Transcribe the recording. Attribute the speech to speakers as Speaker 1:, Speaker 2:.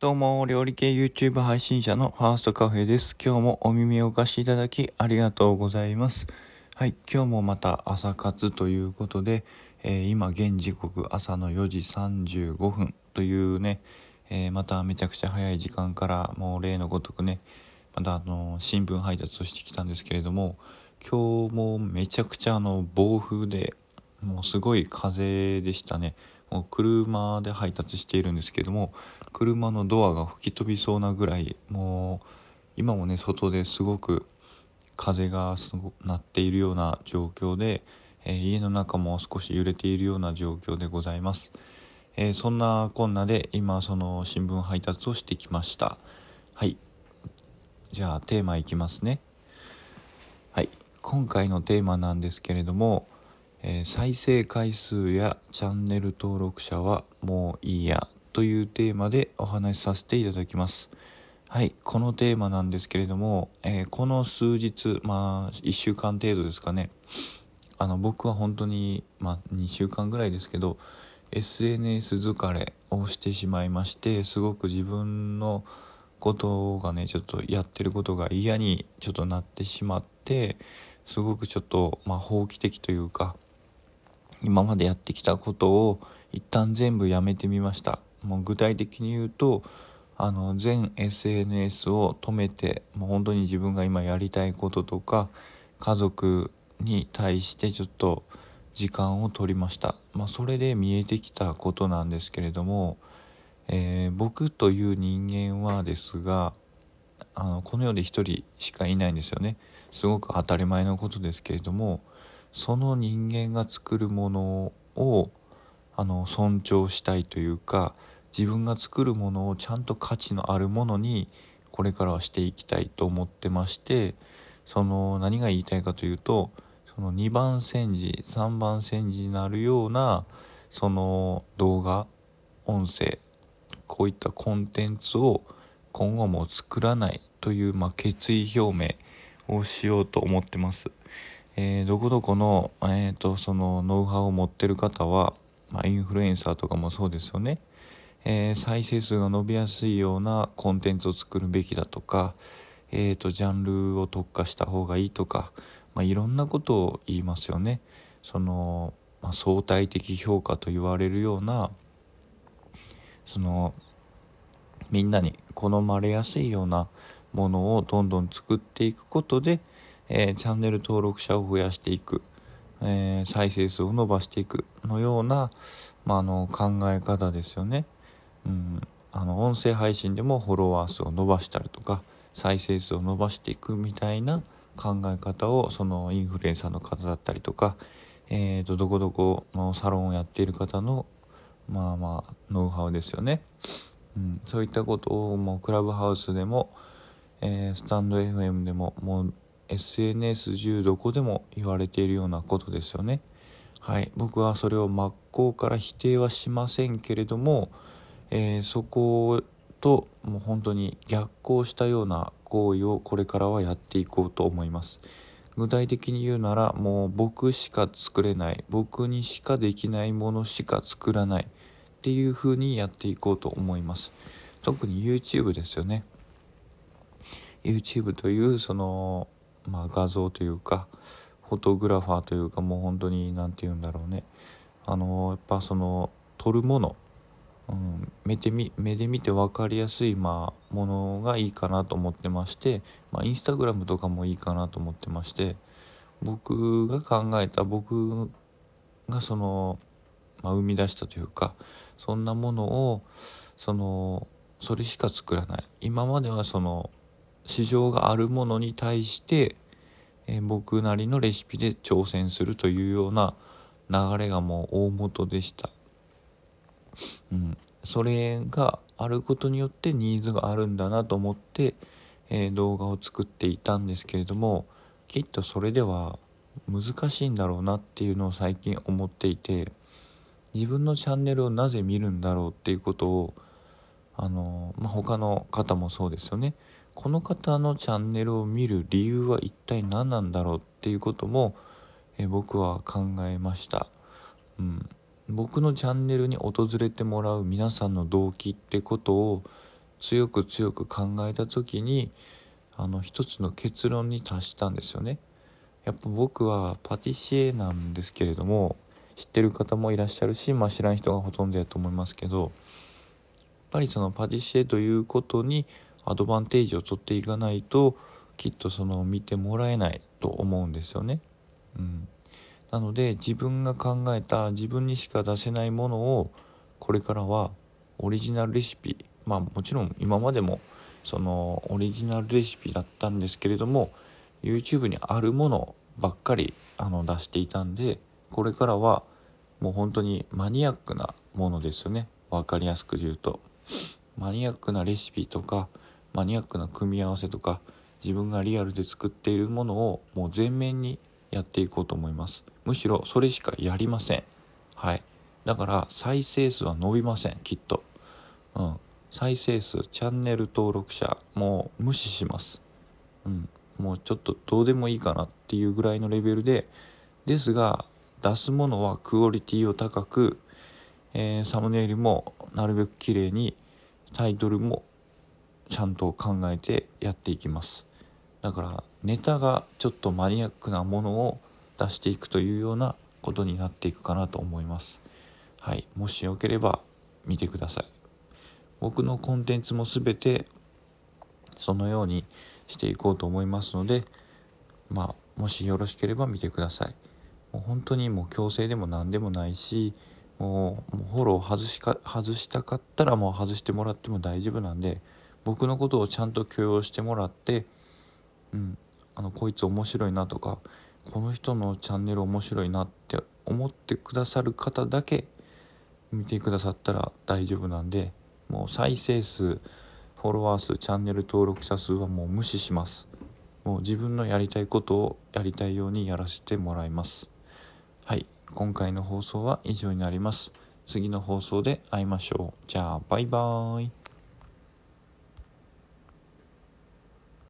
Speaker 1: どうも、料理系 YouTube 配信者のファーストカフェです。今日もお耳をお貸しいただきありがとうございます。はい、今日もまた朝活ということで、えー、今現時刻朝の4時35分というね、えー、まためちゃくちゃ早い時間からもう例のごとくね、またあの新聞配達をしてきたんですけれども、今日もめちゃくちゃあの暴風でもうすごい風でしたね。もう車で配達しているんですけども車のドアが吹き飛びそうなぐらいもう今もね外ですごく風がすご鳴っているような状況で、えー、家の中も少し揺れているような状況でございます、えー、そんなこんなで今その新聞配達をしてきました。はい。じゃあテーマいきますね。はい。今回のテーマなんですけれどもえー、再生回数やチャンネル登録者はもういいやというテーマでお話しさせていただきます。はいこのテーマなんですけれども、えー、この数日まあ1週間程度ですかね。あの僕は本当にまあ2週間ぐらいですけど SNS 疲れをしてしまいましてすごく自分のことがねちょっとやってることが嫌にちょっとなってしまってすごくちょっとまあ放棄的というか今までやってきたことを一旦全部やめてみました。もう具体的に言うとあの全 SNS を止めてもう本当に自分が今やりたいこととか家族に対してちょっと時間を取りました、まあ、それで見えてきたことなんですけれども、えー、僕という人間はですがあのこの世で一人しかいないんですよね。すごく当たり前のことですけれどもその人間が作るものをあの尊重したいというか自分が作るものをちゃんと価値のあるものにこれからはしていきたいと思ってましてその何が言いたいかというとその2番煎じ3番煎じになるようなその動画音声こういったコンテンツを今後も作らないという、まあ、決意表明をしようと思ってます。えー、どこどこの,、えーと、そのノウハウを持ってる方は、まあ、インフルエンサーとかもそうですよね、えー、再生数が伸びやすいようなコンテンツを作るべきだとか、えーと、ジャンルを特化した方がいいとか、まあ、いろんなことを言いますよね。その、まあ、相対的評価と言われるようなそのみんなに好まれやすいようなものをどんどん作っていくことで、えー、チャンネル登録者を増やしていく、えー、再生数を伸ばしていくのような、まあ、の考え方ですよね。うん、あの音声配信でもフォロワー数を伸ばしたりとか再生数を伸ばしていくみたいな考え方をそのインフルエンサーの方だったりとか、えーと、どこどこのサロンをやっている方のまあまあノウハウですよね。うん、そういったことをもうクラブハウスでも、えー、スタンド FM でももう SNS 中どこでも言われているようなことですよね。はい、僕はそれを真っ向から否定はしませんけれども、えー、そこともう本当に逆行したような行為をこれからはやっていこうと思います。具体的に言うならもう僕しか作れない僕にしかできないものしか作らないっていう風にやっていこうと思います特に YouTube ですよね YouTube というそのまあ、画像というかフォトグラファーというかもう本当に何て言うんだろうね。あのやっぱその撮るもの、うん、目で見目で見て分かりやすい、まあ、ものがいいかなと思ってまして、まあ、インスタグラムとかもいいかなと思ってまして僕が考えた僕がその、まあ、生み出したというかそんなものをそのそれしか作らない。今まではその市場があるものに対して、え、僕なりのレシピで挑戦するというような流れがもう大元でした。うん、それがあることによってニーズがあるんだなと思って、えー、動画を作っていたんですけれどもきっとそれでは難しいんだろうなっていうのを最近思っていて自分のチャンネルをなぜ見るんだろうっていうことをあの、まあ、他の方もそうですよねこの方のチャンネルを見る理由は一体何なんだろうっていうことも、え僕は考えました、うん、僕のチャンネルに訪れてもらう皆さんの動機ってことを強く強く考えた時にあの一つの結論に達したんですよね。やっぱ僕はパティシエなんですけれども知ってる方もいらっしゃるし、まあ、知らん人がほとんどやと思いますけどやっぱりそのパティシエということにアドバンテージを取っていかないときっとその見てもらえないと思うんですよね。うん、なので自分が考えた自分にしか出せないものをこれからはオリジナルレシピまあもちろん今までもそのオリジナルレシピだったんですけれども YouTube にあるものばっかりあの出していたんでこれからはもう本当にマニアックなものですよね。分かりやすく言うと。マニアックなレシピとかマニアックな組み合わせとか自分がリアルで作っているものをもう全面にやっていこうと思います。むしろそれしかやりません。はい。だから再生数は伸びませんきっと。うん。再生数チャンネル登録者もう無視します。うん。もうちょっとどうでもいいかなっていうぐらいのレベルで。ですが出すものはクオリティを高く、えー、サムネイルもなるべく綺麗にタイトルもちゃんと考えてやっていきます。だからネタがちょっとマニアックなものを出していくというようなことになっていくかなと思います。はい。もしよければ見てください。僕のコンテンツも全てそのようにしていこうと思いますのでまあもしよろしければ見てください。もう本当にもう強制でも何でもないしもうもうフォロー外しか外したかったらもう外してもらっても大丈夫なんで僕のことをちゃんと許容してもらって、うん、あのこいつ面白いなとかこの人のチャンネル面白いなって思ってくださる方だけ見てくださったら大丈夫なんでもう再生数フォロワー数チャンネル登録者数はもう無視します。もう自分のやりたいことをやりたいようにやらせてもらいます。はい今回の放送は以上になります。次の放送で会いましょう。じゃあバイバーイ。